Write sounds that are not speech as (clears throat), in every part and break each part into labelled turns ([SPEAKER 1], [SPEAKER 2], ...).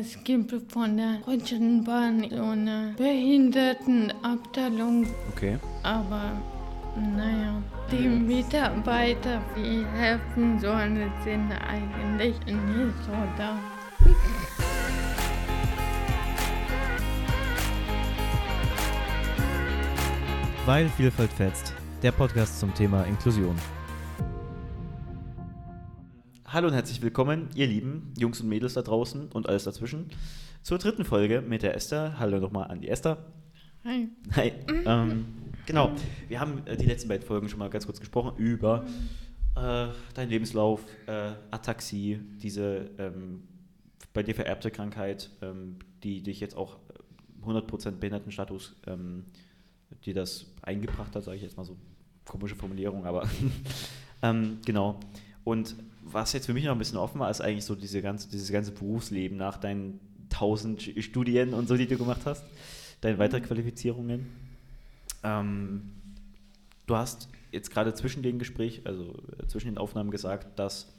[SPEAKER 1] es gibt von der Deutschen Bahn so eine Behindertenabteilung.
[SPEAKER 2] Okay.
[SPEAKER 1] Aber naja, die Mitarbeiter, die helfen sollen, sind eigentlich nicht so da.
[SPEAKER 2] Weil Vielfalt fetzt. Der Podcast zum Thema Inklusion. Hallo und herzlich willkommen, ihr lieben Jungs und Mädels da draußen und alles dazwischen, zur dritten Folge mit der Esther. Hallo nochmal an die Esther.
[SPEAKER 1] Hi.
[SPEAKER 2] Hi. Ähm, genau, wir haben äh, die letzten beiden Folgen schon mal ganz kurz gesprochen über äh, deinen Lebenslauf, äh, Ataxie, diese ähm, bei dir vererbte Krankheit, ähm, die dich jetzt auch äh, 100% Behindertenstatus, ähm, die das eingebracht hat, sage ich jetzt mal so komische Formulierung, aber (laughs) ähm, genau. Und was jetzt für mich noch ein bisschen offen war, ist eigentlich so diese ganze, dieses ganze Berufsleben nach deinen tausend Studien und so, die du gemacht hast, deine Weiterqualifizierungen. Ähm, du hast jetzt gerade zwischen den Gespräch, also äh, zwischen den Aufnahmen gesagt, dass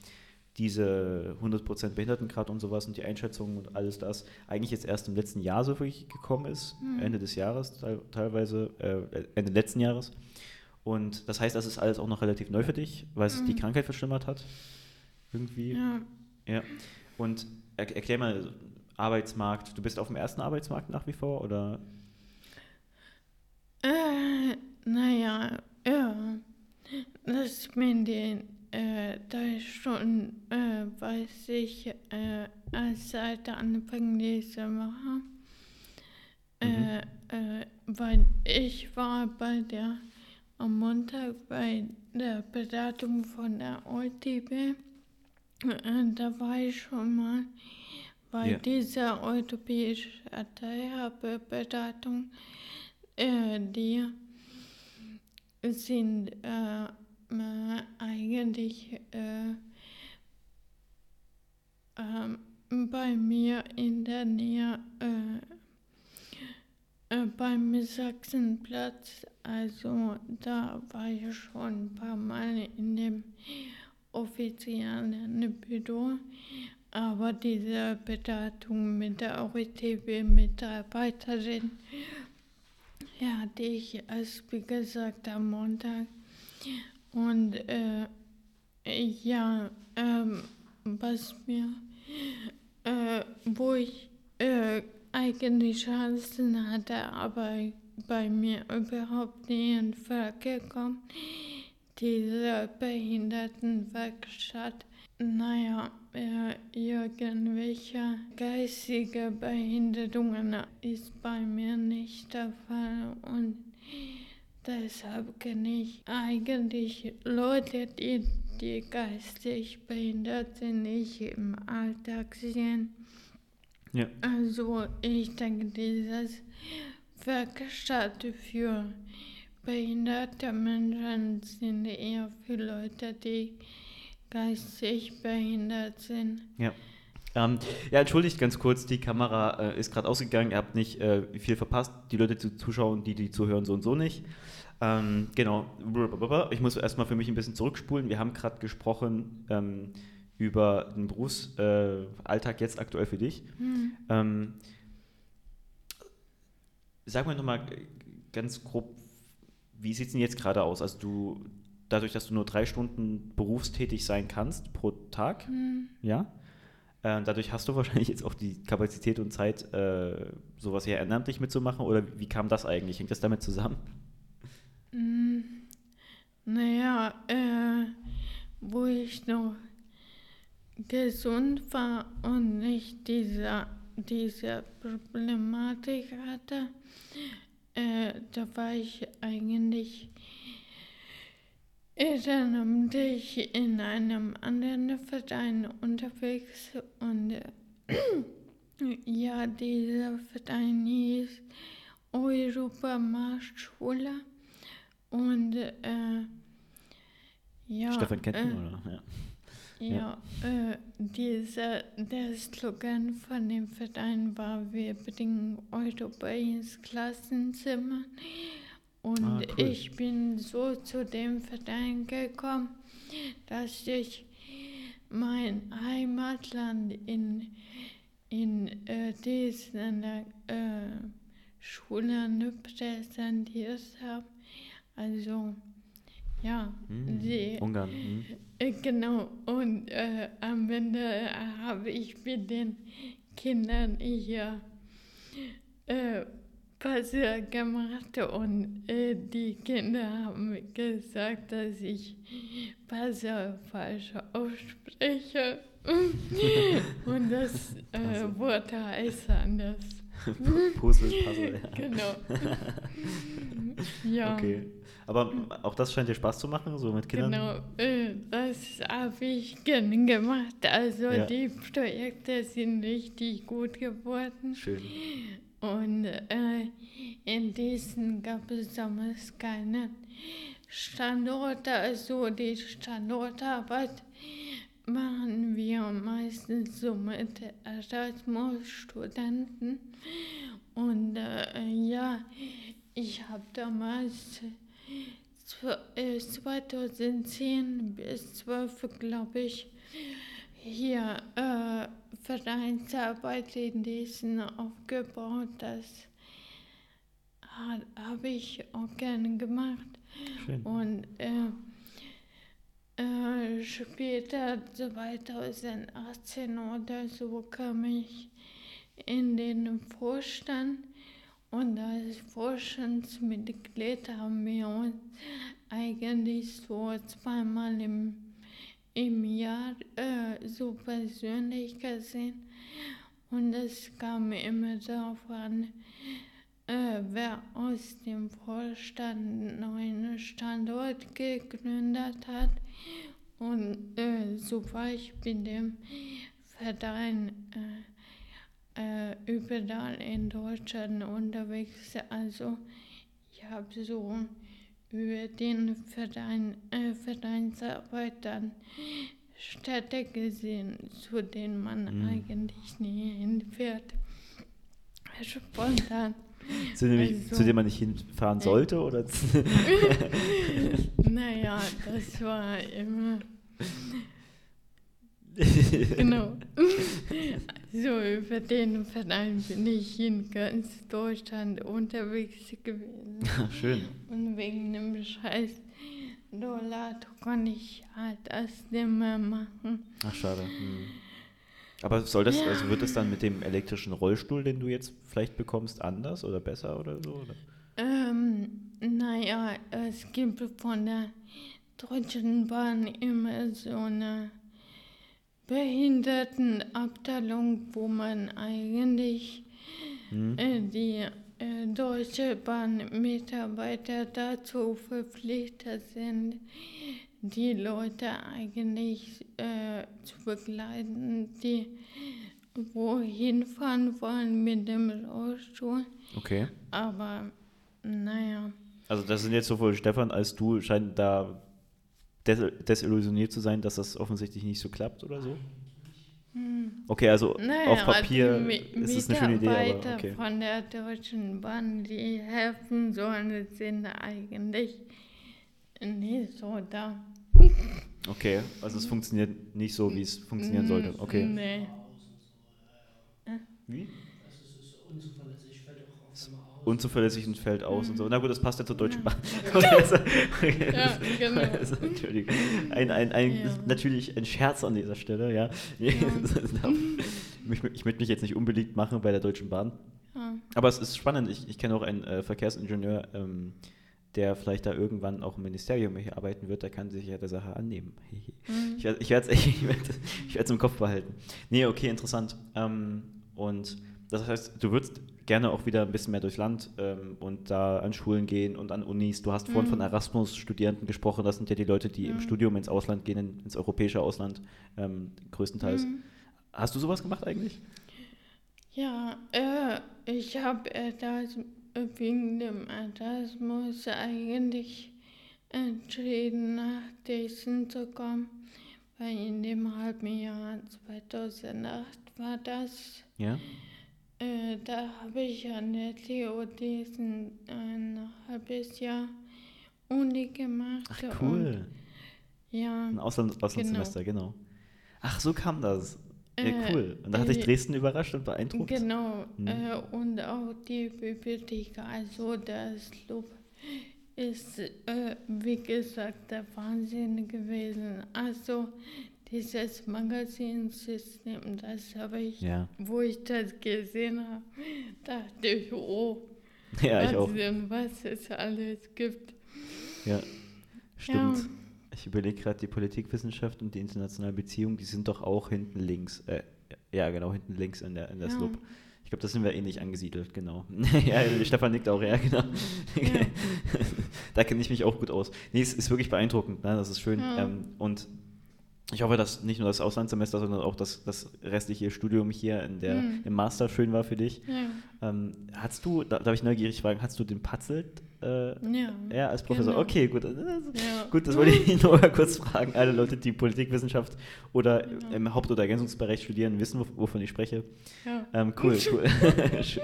[SPEAKER 2] diese 100% Behindertengrad und sowas und die Einschätzungen und alles das eigentlich jetzt erst im letzten Jahr so wirklich gekommen ist,
[SPEAKER 1] Mhm.
[SPEAKER 2] Ende des Jahres teil- teilweise, äh, Ende letzten Jahres. Und das heißt, das ist alles auch noch relativ neu für dich, weil es die
[SPEAKER 1] Mhm.
[SPEAKER 2] Krankheit verschlimmert hat. Irgendwie.
[SPEAKER 1] Ja,
[SPEAKER 2] Ja. Und er, erklär mal, Arbeitsmarkt, du bist auf dem ersten Arbeitsmarkt nach wie vor oder?
[SPEAKER 1] äh, naja, ja. Das mit den äh, drei Stunden äh, weiß ich äh, erst seit Anfang dieser Woche. Äh, äh, weil ich war bei der am Montag bei der Beratung von der OTB. Äh, da war ich schon mal bei
[SPEAKER 2] Ja.
[SPEAKER 1] dieser orthopädischen Teilhabeberatung. Äh, die sind äh, äh, eigentlich äh, ähm, bei mir in der Nähe äh, beim Sachsenplatz. Also da war ich schon ein paar Mal in dem offiziellen Büro. Aber diese Beratung mit der OETB-Mitarbeiterin hatte ich erst, wie gesagt, am Montag. Und äh, ja, ähm, was mir, äh, wo ich äh, eigentlich Chancen hatte, aber bei mir überhaupt nie in Frage kommt, diese Behindertenwerkstatt. Naja, irgendwelche geistige Behinderungen ist bei mir nicht der Fall und deshalb kenne ich eigentlich Leute, die, die geistig sind, nicht im Alltag sehen.
[SPEAKER 2] Ja.
[SPEAKER 1] Also ich denke, dieses Werkstatt für behinderte Menschen sind eher für Leute, die geistig behindert sind.
[SPEAKER 2] Ja. Ähm, ja, entschuldigt ganz kurz, die Kamera äh, ist gerade ausgegangen, ihr habt nicht äh, viel verpasst, die Leute, die zuschauen, die, die zuhören, so und so nicht. Ähm, genau, ich muss erstmal für mich ein bisschen zurückspulen. Wir haben gerade gesprochen ähm, über den Berufsalltag äh, jetzt aktuell für dich.
[SPEAKER 1] Hm.
[SPEAKER 2] Ähm, sag mal nochmal ganz grob, wie sieht es denn jetzt gerade aus? Also du, dadurch, dass du nur drei Stunden berufstätig sein kannst pro Tag,
[SPEAKER 1] Hm.
[SPEAKER 2] ja, äh, dadurch hast du (laughs) wahrscheinlich jetzt auch die Kapazität und Zeit, äh, sowas hier ehrenamtlich mitzumachen oder wie kam das eigentlich? Hängt das damit zusammen?
[SPEAKER 1] Mm, Naja, äh, wo ich noch gesund war und nicht diese, diese Problematik hatte, äh, da war ich eigentlich ehrenamtlich in einem anderen Verein unterwegs und äh, (clears throat) ja, dieser Verein hieß Europamarktschule. Und äh, ja,
[SPEAKER 2] Stefan kennt ihn,
[SPEAKER 1] äh,
[SPEAKER 2] oder? Ja.
[SPEAKER 1] Ja, äh, dieser, der Slogan von dem Verein war, wir bringen Europa ins Klassenzimmer. Und
[SPEAKER 2] Ah, cool.
[SPEAKER 1] ich bin so zu dem Verein gekommen, dass ich mein Heimatland in, in äh, die es in der äh, Schule präsentiert haben. Also, ja,
[SPEAKER 2] Hm,
[SPEAKER 1] die,
[SPEAKER 2] Ungarn. Hm.
[SPEAKER 1] äh, genau. Und äh, am Ende habe ich mit den Kindern hier äh, Passer gemacht und äh, die Kinder haben gesagt, dass ich Passer falsch ausspreche. (laughs) und das äh. Wort heißt anders. (laughs)
[SPEAKER 2] Puzzle, Puzzle. Ja.
[SPEAKER 1] Genau. (laughs) ja.
[SPEAKER 2] Okay. Aber auch das scheint dir Spaß zu machen, so mit Kindern?
[SPEAKER 1] Genau, äh, das habe ich gerne gemacht. Also
[SPEAKER 2] Ja.
[SPEAKER 1] die Projekte sind richtig gut geworden.
[SPEAKER 2] Schön.
[SPEAKER 1] Und äh, in diesen gab es damals keine Standorte. Also die Standortarbeit machen wir meistens so mit Erasmus-Studenten. Und äh, ja, ich habe damals äh, 2010 bis 12, glaube ich, hier äh, Vereinsarbeit in diesen aufgebaut. Das habe ich auch gerne gemacht.
[SPEAKER 2] Schön.
[SPEAKER 1] Und äh, äh, später, 2018 oder so, kam ich in den Vorstand. Und als Vorstandsmitglied haben wir uns eigentlich so zweimal im, im Jahr äh, so persönlich gesehen. Und es kam immer darauf an, äh, wer aus dem Vorstand einen neuen Standort gegründet hat. Und äh, so war ich mit dem Verein äh, äh, überall in Deutschland unterwegs. Also ich habe so über den Verein, äh, Vereinsarbeit dann Städte gesehen, zu denen man
[SPEAKER 2] Mhm.
[SPEAKER 1] eigentlich nie hinfährt. Spontan.
[SPEAKER 2] Zu dem,
[SPEAKER 1] Also-
[SPEAKER 2] zu dem man nicht hinfahren sollte? Oder? (laughs)
[SPEAKER 1] Naja, das war immer. Genau. (laughs) So über den Verein bin ich in ganz Deutschland unterwegs gewesen. (laughs)
[SPEAKER 2] Schön.
[SPEAKER 1] Und wegen dem Scheiß Dollar konnte ich halt das nicht mehr machen.
[SPEAKER 2] Ach, schade. Hm. Aber soll das, also wird es dann mit dem elektrischen Rollstuhl, den du jetzt vielleicht bekommst, anders oder besser oder so? Oder?
[SPEAKER 1] Ähm, naja, es gibt von der Deutschen Bahn immer so eine Behindertenabteilung, wo man eigentlich
[SPEAKER 2] Hm?
[SPEAKER 1] äh, die äh, Deutsche Bahn-Mitarbeiter dazu verpflichtet sind, die Leute eigentlich äh, zu begleiten, die wohin fahren wollen mit dem Rollstuhl.
[SPEAKER 2] Okay.
[SPEAKER 1] Aber naja,
[SPEAKER 2] Also das sind jetzt sowohl Stefan als du scheinen da des desillusioniert zu sein, dass das offensichtlich nicht so klappt oder so? Okay, also
[SPEAKER 1] Hm. naja
[SPEAKER 2] auf Papier
[SPEAKER 1] also
[SPEAKER 2] ist es eine schöne Idee, aber okay.
[SPEAKER 1] von der Deutschen Bahn, die helfen sollen, sind eigentlich nicht so da.
[SPEAKER 2] Okay, also es funktioniert nicht so, wie es funktionieren sollte. Okay.
[SPEAKER 1] Nee.
[SPEAKER 2] Wie?
[SPEAKER 3] unzuverlässig, fällt auch auf einmal aus.
[SPEAKER 2] Unzuverlässig und fällt aus und so. Na gut, das passt ja zur Deutschen Bahn. (laughs) (laughs)
[SPEAKER 1] Ja, (laughs) genau.
[SPEAKER 2] Also, Entschuldigung. Ein, ein, ein,
[SPEAKER 1] Ja.
[SPEAKER 2] Natürlich ein Scherz an dieser Stelle, ja. ich, mö- ich möchte mich jetzt nicht unbeliebt machen bei der Deutschen Bahn.
[SPEAKER 1] Ja.
[SPEAKER 2] Aber es ist spannend. Ich, ich kenne auch einen äh, Verkehrsingenieur, ähm, der vielleicht da irgendwann auch im Ministerium hier arbeiten wird. Der kann sich ja der Sache annehmen. Ich werde ich werd's, ich werd's, ich im Kopf behalten. Nee, okay, interessant. Ähm, und das heißt, du würdest gerne auch wieder ein bisschen mehr durchs Land ähm, und da an Schulen gehen und an Unis. Du hast vorhin von Erasmus-Studierenden gesprochen. Das sind ja die Leute, die im Studium ins Ausland gehen, in, ins europäische Ausland ähm, größtenteils. Hast du sowas gemacht eigentlich?
[SPEAKER 1] Ja, äh, ich habe das wegen dem Erasmus eigentlich entschieden, nach Dresden zu kommen, weil in dem halben Jahr 2008 war das.
[SPEAKER 2] Ja.
[SPEAKER 1] Äh, da habe ich an der TU Dresden ein halbes Jahr Uni gemacht.
[SPEAKER 2] Ach,
[SPEAKER 1] Und,
[SPEAKER 2] cool.
[SPEAKER 1] ja,
[SPEAKER 2] Ein Ausland, Auslandssemester, genau. Ach, so kam das. Ja, cool. Und da hat dich
[SPEAKER 1] äh,
[SPEAKER 2] Dresden überrascht und beeindruckt?
[SPEAKER 1] Genau,
[SPEAKER 2] Mhm.
[SPEAKER 1] äh, und auch die Bibliothek, also das Lob ist, äh, wie gesagt, der Wahnsinn gewesen. Also dieses Magazinsystem, das habe ich,
[SPEAKER 2] Ja.
[SPEAKER 1] wo ich das gesehen habe, dachte ich, oh, (laughs)
[SPEAKER 2] Ja, ich auch.
[SPEAKER 1] Was es alles gibt.
[SPEAKER 2] Ja, stimmt.
[SPEAKER 1] Ja.
[SPEAKER 2] Ich überlege gerade, die Politikwissenschaft und die internationalen Beziehungen, die sind doch auch hinten links. Äh, ja, genau, hinten links in der, in der
[SPEAKER 1] Ja.
[SPEAKER 2] Slope. Ich glaube, da sind wir ähnlich angesiedelt, genau. (laughs) ja, Stefan nickt auch, ja, genau.
[SPEAKER 1] Ja. (laughs)
[SPEAKER 2] da kenne ich mich auch gut aus. Nee, es ist wirklich beeindruckend, ne? das ist schön.
[SPEAKER 1] Ja.
[SPEAKER 2] Ähm, und ich hoffe, dass nicht nur das Auslandssemester, sondern auch das, das restliche Studium hier in der,
[SPEAKER 1] Mhm.
[SPEAKER 2] im Master schön war für dich.
[SPEAKER 1] Ja,
[SPEAKER 2] Ähm, hast du, da darf ich neugierig fragen, hast du den Patzelt äh,
[SPEAKER 1] ja.
[SPEAKER 2] ja, als Professor?
[SPEAKER 1] Genau.
[SPEAKER 2] Okay, gut.
[SPEAKER 1] Ja.
[SPEAKER 2] Gut, das wollte ich (laughs) nur mal kurz fragen. Alle Leute, die Politikwissenschaft oder
[SPEAKER 1] Ja.
[SPEAKER 2] im Haupt- oder Ergänzungsbereich studieren, wissen, wov- wovon ich spreche.
[SPEAKER 1] Ja.
[SPEAKER 2] Ähm, cool, (laughs) cool. (laughs) Schön.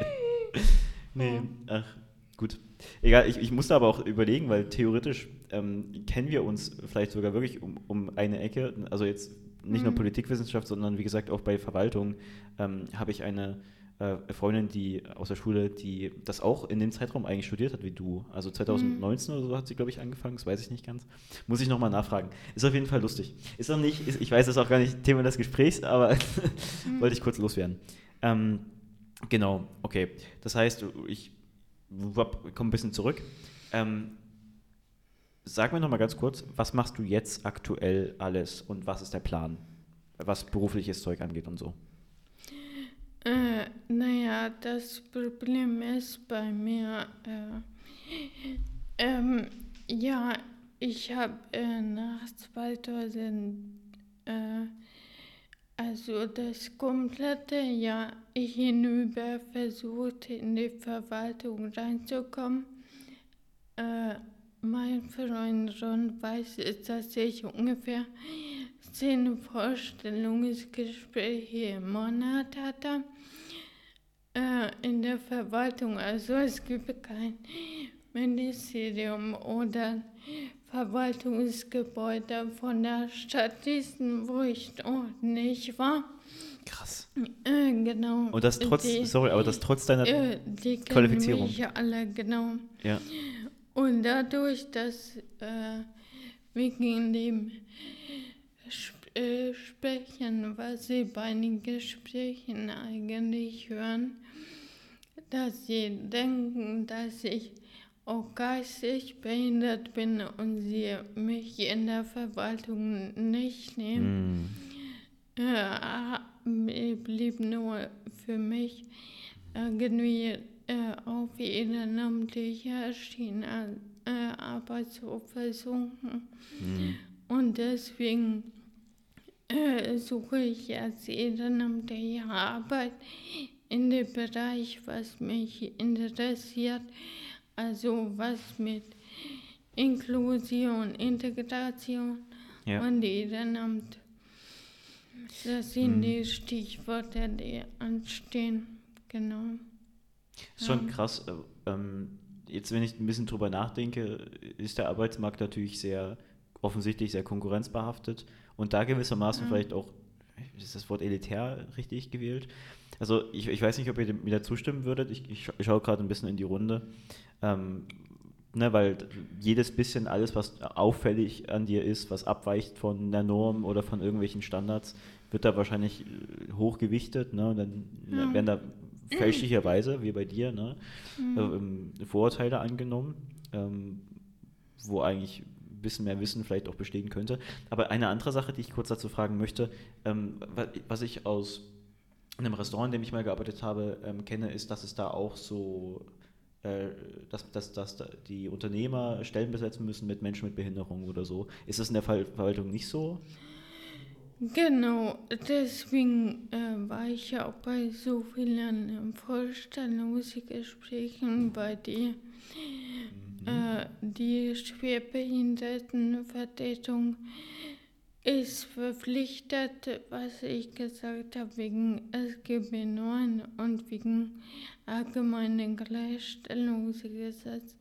[SPEAKER 2] nee, ach, gut. Egal, ich, ich musste aber auch überlegen, weil theoretisch ähm, kennen wir uns vielleicht sogar wirklich um, um eine Ecke. Also jetzt nicht nur
[SPEAKER 1] Mhm.
[SPEAKER 2] Politikwissenschaft, sondern wie gesagt auch bei Verwaltung ähm, habe ich eine äh, Freundin, die aus der Schule, die das auch in dem Zeitraum eigentlich studiert hat wie du. Also 2019 oder so hat sie, glaube ich, angefangen, das weiß ich nicht ganz. Muss ich nochmal nachfragen. Ist auf jeden Fall lustig. Ist auch nicht, ist, ich weiß, das ist auch gar nicht Thema des Gesprächs, aber (laughs) wollte ich kurz loswerden. Ähm, genau, okay. Das heißt, ich komme ein bisschen zurück. Ähm, sag mir nochmal ganz kurz, was machst du jetzt aktuell alles und was ist der Plan, was berufliches Zeug angeht und so?
[SPEAKER 1] Äh, naja, das Problem ist bei mir, äh, ähm, ja, ich habe äh, nach 2000, äh, also das komplette Jahr hinüber versucht, in die Verwaltung reinzukommen. Äh, mein Freund Ron weiß, dass ich ungefähr zehn Vorstellungsgespräche im Monat hatte äh, in der Verwaltung. Also es gibt kein Ministerium oder Verwaltungsgebäude von der Stadt Diesen, wo ich dort nicht war.
[SPEAKER 2] Krass.
[SPEAKER 1] Äh, genau.
[SPEAKER 2] Und das trotz,
[SPEAKER 1] die,
[SPEAKER 2] sorry, aber das trotz deiner,
[SPEAKER 1] äh, die
[SPEAKER 2] Qualifizierung.
[SPEAKER 1] mich alle, genau.
[SPEAKER 2] ja,
[SPEAKER 1] Und dadurch, dass äh, wegen dem Sp äh, Sprechen, was sie bei den Gesprächen eigentlich hören, dass sie denken, dass ich auch geistig behindert bin und sie mich in der Verwaltung nicht nehmen.
[SPEAKER 2] mm,
[SPEAKER 1] Äh, blieb nur für mich irgendwie äh, auf ehrenamtlicher Schiene äh, Arbeit zu versuchen.
[SPEAKER 2] mm,
[SPEAKER 1] Und deswegen äh, suche ich jetzt ehrenamtliche Arbeit in dem Bereich, was mich interessiert, also was mit Inklusion, Integration
[SPEAKER 2] ja.
[SPEAKER 1] und Ehrenamt. Das sind
[SPEAKER 2] Mhm.
[SPEAKER 1] die Stichworte, die anstehen. Genau.
[SPEAKER 2] Ist schon
[SPEAKER 1] Ja.
[SPEAKER 2] krass. äh, Ähm, jetzt, wenn ich ein bisschen drüber nachdenke, ist der Arbeitsmarkt natürlich sehr offensichtlich sehr konkurrenzbehaftet und da gewissermaßen
[SPEAKER 1] Ja.
[SPEAKER 2] vielleicht auch, ist das Wort elitär richtig gewählt? Also ich, ich weiß nicht, ob ihr mir da zustimmen würdet. Ich, ich, scha- ich schaue gerade ein bisschen in die Runde. Ähm, ne, weil jedes bisschen, alles, was auffällig an dir ist, was abweicht von der Norm oder von irgendwelchen Standards, wird da wahrscheinlich äh, hochgewichtet. Ne? Und dann
[SPEAKER 1] Ja.
[SPEAKER 2] werden da fälschlicherweise, wie bei dir, ne,
[SPEAKER 1] Mhm.
[SPEAKER 2] äh, ähm, Vorurteile angenommen, ähm, wo eigentlich ein bisschen mehr Wissen vielleicht auch bestehen könnte. Aber eine andere Sache, die ich kurz dazu fragen möchte, ähm, wa- was ich aus einem Restaurant, in dem ich mal gearbeitet habe, ähm, kenne, ist, dass es da auch so, dass, dass, dass da die Unternehmer Stellen besetzen müssen mit Menschen mit Behinderung oder so. Ist das in der Ver Verwaltung nicht so?
[SPEAKER 1] Genau, deswegen äh, war ich ja auch bei so vielen ähm, Vorstellungsgesprächen bei dir. Äh, die Schwerbehindertenvertretung ist verpflichtet, was ich gesagt habe, wegen SGB 9 und wegen allgemeinen Gleichstellungsgesetz,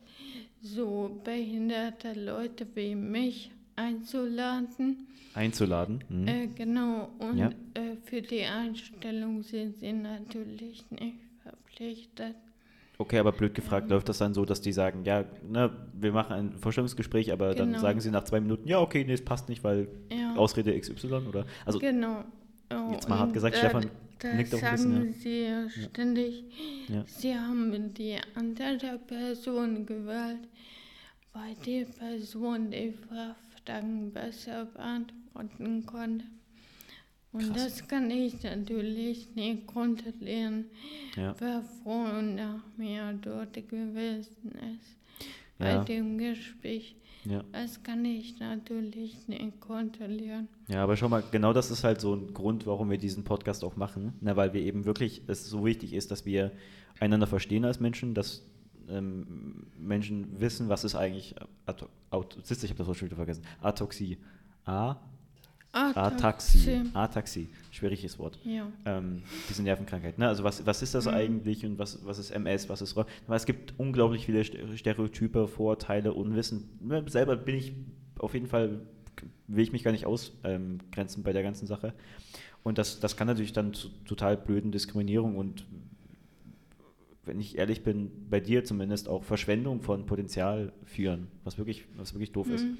[SPEAKER 1] so behinderte Leute wie mich einzuladen.
[SPEAKER 2] Einzuladen? Mhm.
[SPEAKER 1] Äh, genau, und
[SPEAKER 2] Ja.
[SPEAKER 1] äh, für die Einstellung sind sie natürlich nicht verpflichtet.
[SPEAKER 2] Okay, aber blöd gefragt, läuft das dann so, dass die sagen, ja, ne, wir machen ein Vorstellungsgespräch, aber dann
[SPEAKER 1] Genau.
[SPEAKER 2] sagen sie nach zwei Minuten, ja, okay, nee, es passt nicht, weil
[SPEAKER 1] Ja.
[SPEAKER 2] Ausrede XY oder? Also,
[SPEAKER 1] Genau. Oh,
[SPEAKER 2] jetzt mal hart gesagt,
[SPEAKER 1] da-
[SPEAKER 2] Stefan
[SPEAKER 1] da
[SPEAKER 2] nickt auch ein
[SPEAKER 1] sagen
[SPEAKER 2] bisschen,
[SPEAKER 1] sie ja ständig,
[SPEAKER 2] Ja.
[SPEAKER 1] sie haben die andere Person gewählt, weil die Person die Fragen besser beantworten konnte. Und
[SPEAKER 2] Krass.
[SPEAKER 1] das kann ich natürlich nicht kontrollieren,
[SPEAKER 2] ja,
[SPEAKER 1] wer vor und mir dort gewesen ist. Bei
[SPEAKER 2] ja,
[SPEAKER 1] dem Gespräch.
[SPEAKER 2] ja.
[SPEAKER 1] Das kann ich natürlich nicht kontrollieren.
[SPEAKER 2] Ja, aber schau mal, genau das ist halt so ein Grund, warum wir diesen Podcast auch machen, ne, weil wir eben wirklich, es so wichtig ist, dass wir einander verstehen als Menschen, dass ähm, Menschen wissen, was ist eigentlich, Aut- siehst du, ich habe das Wort schon wieder vergessen, Atoxie. A, Ataxie. Ataxie, schwieriges Wort.
[SPEAKER 1] Ja.
[SPEAKER 2] ähm, diese Nervenkrankheit. Ne? Also was, was ist das
[SPEAKER 1] Mhm.
[SPEAKER 2] eigentlich und was, was ist MS, was ist Rohr? Es gibt unglaublich viele Ste- Stereotype, Vorurteile, Unwissen. Ne, Selber bin ich auf jeden Fall, will ich mich gar nicht ausgrenzen bei der ganzen Sache. Und das, das kann natürlich dann zu total blöden Diskriminierung und wenn ich ehrlich bin, bei dir zumindest auch Verschwendung von Potenzial führen, was wirklich, was wirklich doof ist.
[SPEAKER 1] Mhm.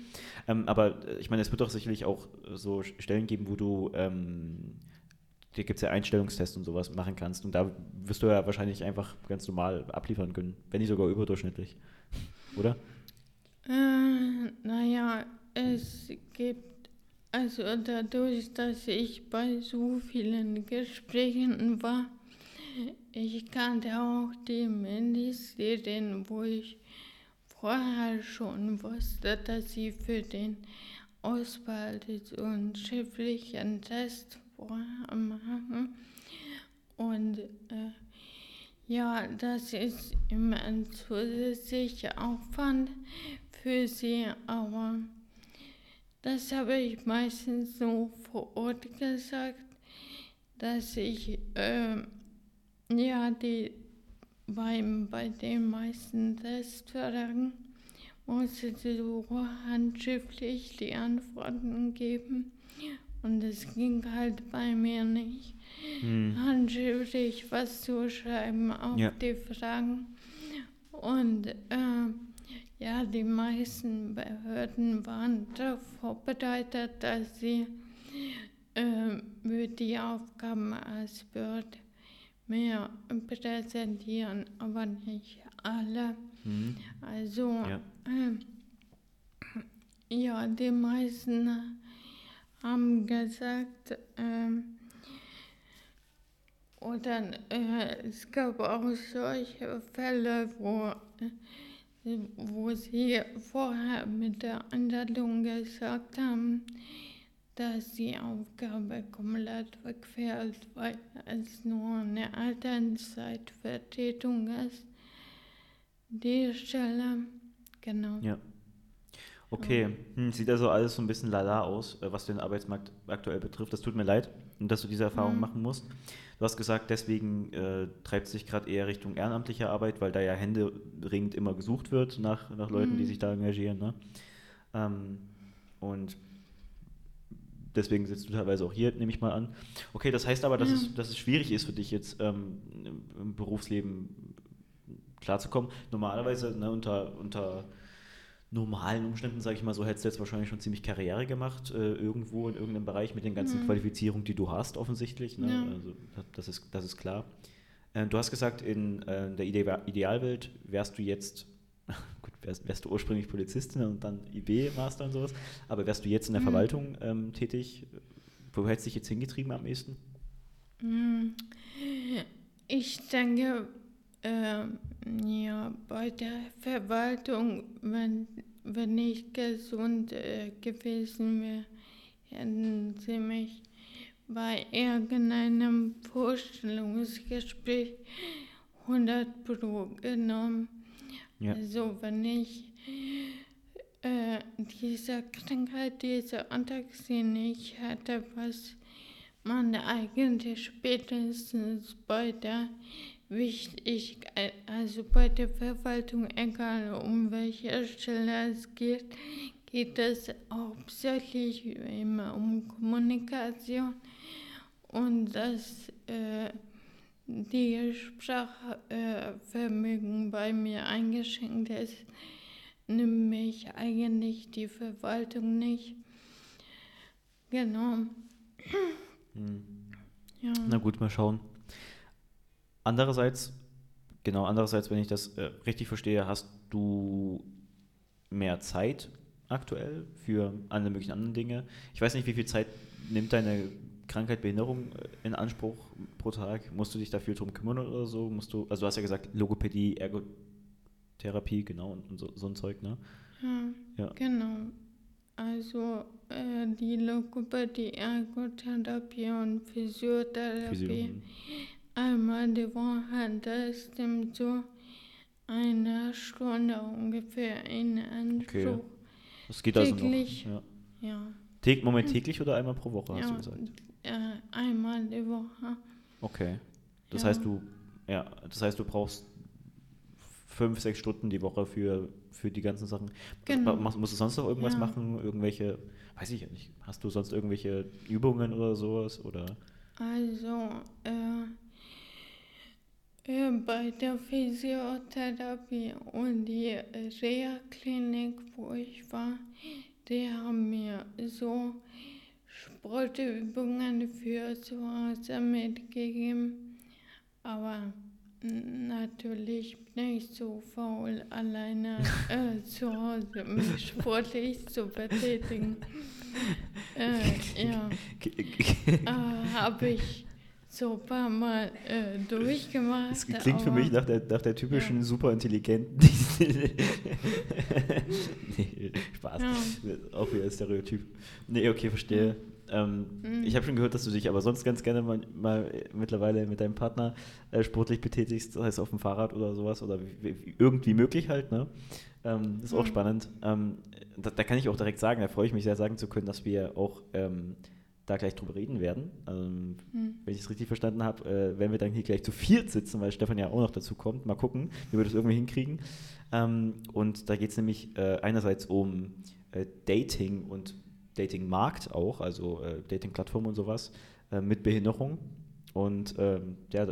[SPEAKER 2] Ähm, aber äh, ich meine, es wird doch sicherlich auch äh, so Stellen geben, wo du, ähm, dir gibt es ja Einstellungstests und sowas machen kannst. Und da wirst du ja wahrscheinlich einfach ganz normal abliefern können, wenn nicht sogar überdurchschnittlich. (laughs) Oder?
[SPEAKER 1] Äh, naja, es gibt, also dadurch, dass ich bei so vielen Gesprächen war, ich kannte auch die Ministerien, wo ich vorher schon wusste, dass sie für den Auswahl des und schriftlichen Test vorher machen. Und äh, ja, das ist immer ein zusätzlicher Aufwand für sie, aber das habe ich meistens so vor Ort gesagt, dass ich äh, ja die beim, bei den meisten Testfragen musste so handschriftlich die Antworten geben und es ging halt bei mir nicht
[SPEAKER 2] Hm.
[SPEAKER 1] handschriftlich was zu schreiben auf
[SPEAKER 2] Ja.
[SPEAKER 1] die Fragen. Und äh, ja, die meisten Behörden waren darauf vorbereitet, dass sie äh, für die Aufgaben als Behörde mehr präsentieren, aber nicht alle.
[SPEAKER 2] Hm.
[SPEAKER 1] Also,
[SPEAKER 2] Ja.
[SPEAKER 1] äh, ja, die meisten haben gesagt, ähm, oder äh, es gab auch solche Fälle, wo, äh, wo sie vorher mit der Anleitung gesagt haben, dass die Aufgabe komplett wegfällt, weil es nur eine Elternzeitvertretung ist. Die Stelle, genau.
[SPEAKER 2] Ja. Okay, hm, sieht also alles so ein bisschen lala aus, äh, was den Arbeitsmarkt aktuell betrifft. Das tut mir leid, dass du diese Erfahrung
[SPEAKER 1] Mhm.
[SPEAKER 2] machen musst. Du hast gesagt, deswegen äh, treibt sich gerade eher Richtung ehrenamtliche Arbeit, weil da ja händeringend immer gesucht wird nach, nach Leuten, die
[SPEAKER 1] Mhm.
[SPEAKER 2] sich da engagieren. Ne? Ähm, und deswegen sitzt du teilweise auch hier, nehme ich mal an. Okay, das heißt aber, dass,
[SPEAKER 1] Ja.
[SPEAKER 2] es, dass es schwierig ist für dich jetzt ähm, im Berufsleben klarzukommen. Normalerweise ne, unter, unter normalen Umständen, sage ich mal so, hättest du jetzt wahrscheinlich schon ziemlich Karriere gemacht, äh, irgendwo in irgendeinem Bereich mit den ganzen
[SPEAKER 1] Mhm.
[SPEAKER 2] Qualifizierungen, die du hast, offensichtlich. Ne?
[SPEAKER 1] Ja.
[SPEAKER 2] Also, das- das, ist, das ist klar. Äh, du hast gesagt, in äh, der Ide Idealwelt wärst du jetzt, (laughs) gut, wärst, wärst du ursprünglich Polizistin und dann IB-Master und sowas, aber wärst du jetzt in der
[SPEAKER 1] Mhm.
[SPEAKER 2] Verwaltung ähm, tätig? Wo hättest du dich jetzt hingetrieben am ehesten?
[SPEAKER 1] Hm, Ich denke, äh, ja, bei der Verwaltung, wenn, wenn ich gesund äh, gewesen wäre, hätten sie mich bei irgendeinem Vorstellungsgespräch 100 Pro genommen.
[SPEAKER 2] Ja.
[SPEAKER 1] Also wenn ich äh, diese Krankheit, diese Ataxie nicht hätte, was man eigentlich spätestens bei der Wichtigkeit, also bei der Verwaltung, egal um welche Stelle es geht, geht es hauptsächlich immer um Kommunikation und dass äh, die Sprachvermögen bei mir eingeschränkt ist, nimmt mich eigentlich die Verwaltung nicht. Genau.
[SPEAKER 2] Hm.
[SPEAKER 1] Ja.
[SPEAKER 2] Na gut, mal schauen. Andererseits, genau, andererseits, wenn ich das äh, richtig verstehe, hast du mehr Zeit aktuell für alle möglichen anderen Dinge. Ich weiß nicht, wie viel Zeit nimmt deine Krankheit, Behinderung äh, in Anspruch pro Tag? Musst du dich da viel drum kümmern oder so? Musst du, also du hast ja gesagt, Logopädie, Ergotherapie, genau, und, und so, so ein Zeug, ne?
[SPEAKER 1] Ja,
[SPEAKER 2] Ja.
[SPEAKER 1] genau. Also äh, die Logopädie, Ergotherapie und Physiotherapie.
[SPEAKER 2] Physio.
[SPEAKER 1] Einmal die Woche, das nimmt so eine Stunde ungefähr in Anspruch.
[SPEAKER 2] Das geht also noch. Ja.
[SPEAKER 1] Ja.
[SPEAKER 2] Moment, täglich oder einmal pro Woche, hast
[SPEAKER 1] ja
[SPEAKER 2] du gesagt?
[SPEAKER 1] Äh, einmal die Woche.
[SPEAKER 2] Okay. Das
[SPEAKER 1] Ja.
[SPEAKER 2] heißt, du, ja, das heißt, du brauchst fünf, sechs Stunden die Woche für, für die ganzen Sachen.
[SPEAKER 1] Genau.
[SPEAKER 2] Machst, musst du sonst noch irgendwas
[SPEAKER 1] Ja.
[SPEAKER 2] machen? Irgendwelche, weiß ich ja nicht, hast du sonst irgendwelche Übungen oder sowas? Oder?
[SPEAKER 1] Also, äh, äh, bei der Physiotherapie und die Reha-Klinik, wo ich war, die haben mir so Sportübungen für zu Hause mitgegeben. Aber natürlich bin ich so faul, alleine äh, zu Hause mich sportlich zu betätigen. Äh, ja. äh, habe ich so ein paar Mal äh, durchgemacht.
[SPEAKER 2] Das klingt für mich nach der, nach der typischen
[SPEAKER 1] Ja.
[SPEAKER 2] super intelligenten. (laughs) nee, Spaß. Auch wieder Stereotyp. Nee, okay, verstehe. Ähm,
[SPEAKER 1] Mhm.
[SPEAKER 2] Ich habe schon gehört, dass du dich aber sonst ganz gerne mal, mal mittlerweile mit deinem Partner äh, sportlich betätigst, das heißt auf dem Fahrrad oder sowas oder wie, wie, irgendwie möglich halt. Ne? Ähm, das ist auch
[SPEAKER 1] Mhm.
[SPEAKER 2] spannend. Ähm, da, da kann ich auch direkt sagen, da freue ich mich sehr sagen zu können, dass wir auch ähm, da gleich drüber reden werden. Ähm,
[SPEAKER 1] Hm.
[SPEAKER 2] wenn ich es richtig verstanden habe, äh, werden wir dann hier gleich zu viert sitzen, weil Stefan ja auch noch dazu kommt. Mal gucken, wie wir das irgendwie hinkriegen. Ähm, und da geht es nämlich äh, einerseits um äh, Dating und Datingmarkt auch, also äh, Dating-Plattformen und sowas äh, mit Behinderung. Und ähm, ja,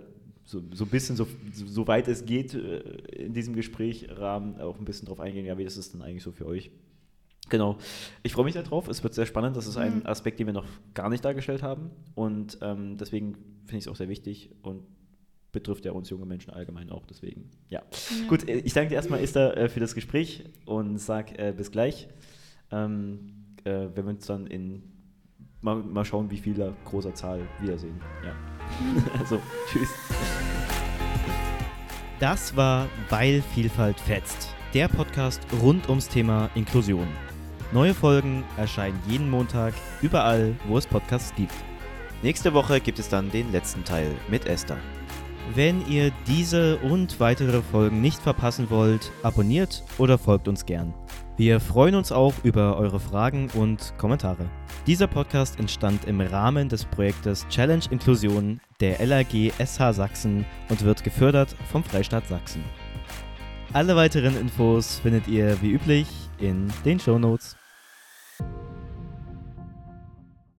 [SPEAKER 2] so, so ein bisschen, so, so, weit es geht, äh, in diesem Gesprächrahmen auch ein bisschen drauf eingehen, ja, wie das ist denn eigentlich so für euch? Genau. Ich freue mich darauf. Es wird sehr spannend. Das ist ein
[SPEAKER 1] Mhm.
[SPEAKER 2] Aspekt, den wir noch gar nicht dargestellt haben. Und ähm, deswegen finde ich es auch sehr wichtig und betrifft ja uns junge Menschen allgemein auch. Deswegen, ja.
[SPEAKER 1] Ja.
[SPEAKER 2] Gut, äh, ich danke dir erstmal, Esther, äh, für das Gespräch und sag äh, bis gleich. Ähm, äh, wenn wir uns dann in mal, mal schauen, wie vieler großer Zahl wiedersehen. Ja. (laughs) also, tschüss.
[SPEAKER 4] Das war Weil Vielfalt fetzt, der Podcast rund ums Thema Inklusion. Neue Folgen erscheinen jeden Montag überall, wo es Podcasts gibt.
[SPEAKER 2] Nächste Woche gibt es dann den letzten Teil mit Esther.
[SPEAKER 4] Wenn ihr diese und weitere Folgen nicht verpassen wollt, abonniert oder folgt uns gern. Wir freuen uns auch über eure Fragen und Kommentare. Dieser Podcast entstand im Rahmen des Projektes Challenge Inklusion der LAG SH Sachsen und wird gefördert vom Freistaat Sachsen. Alle weiteren Infos findet ihr wie üblich in den Shownotes.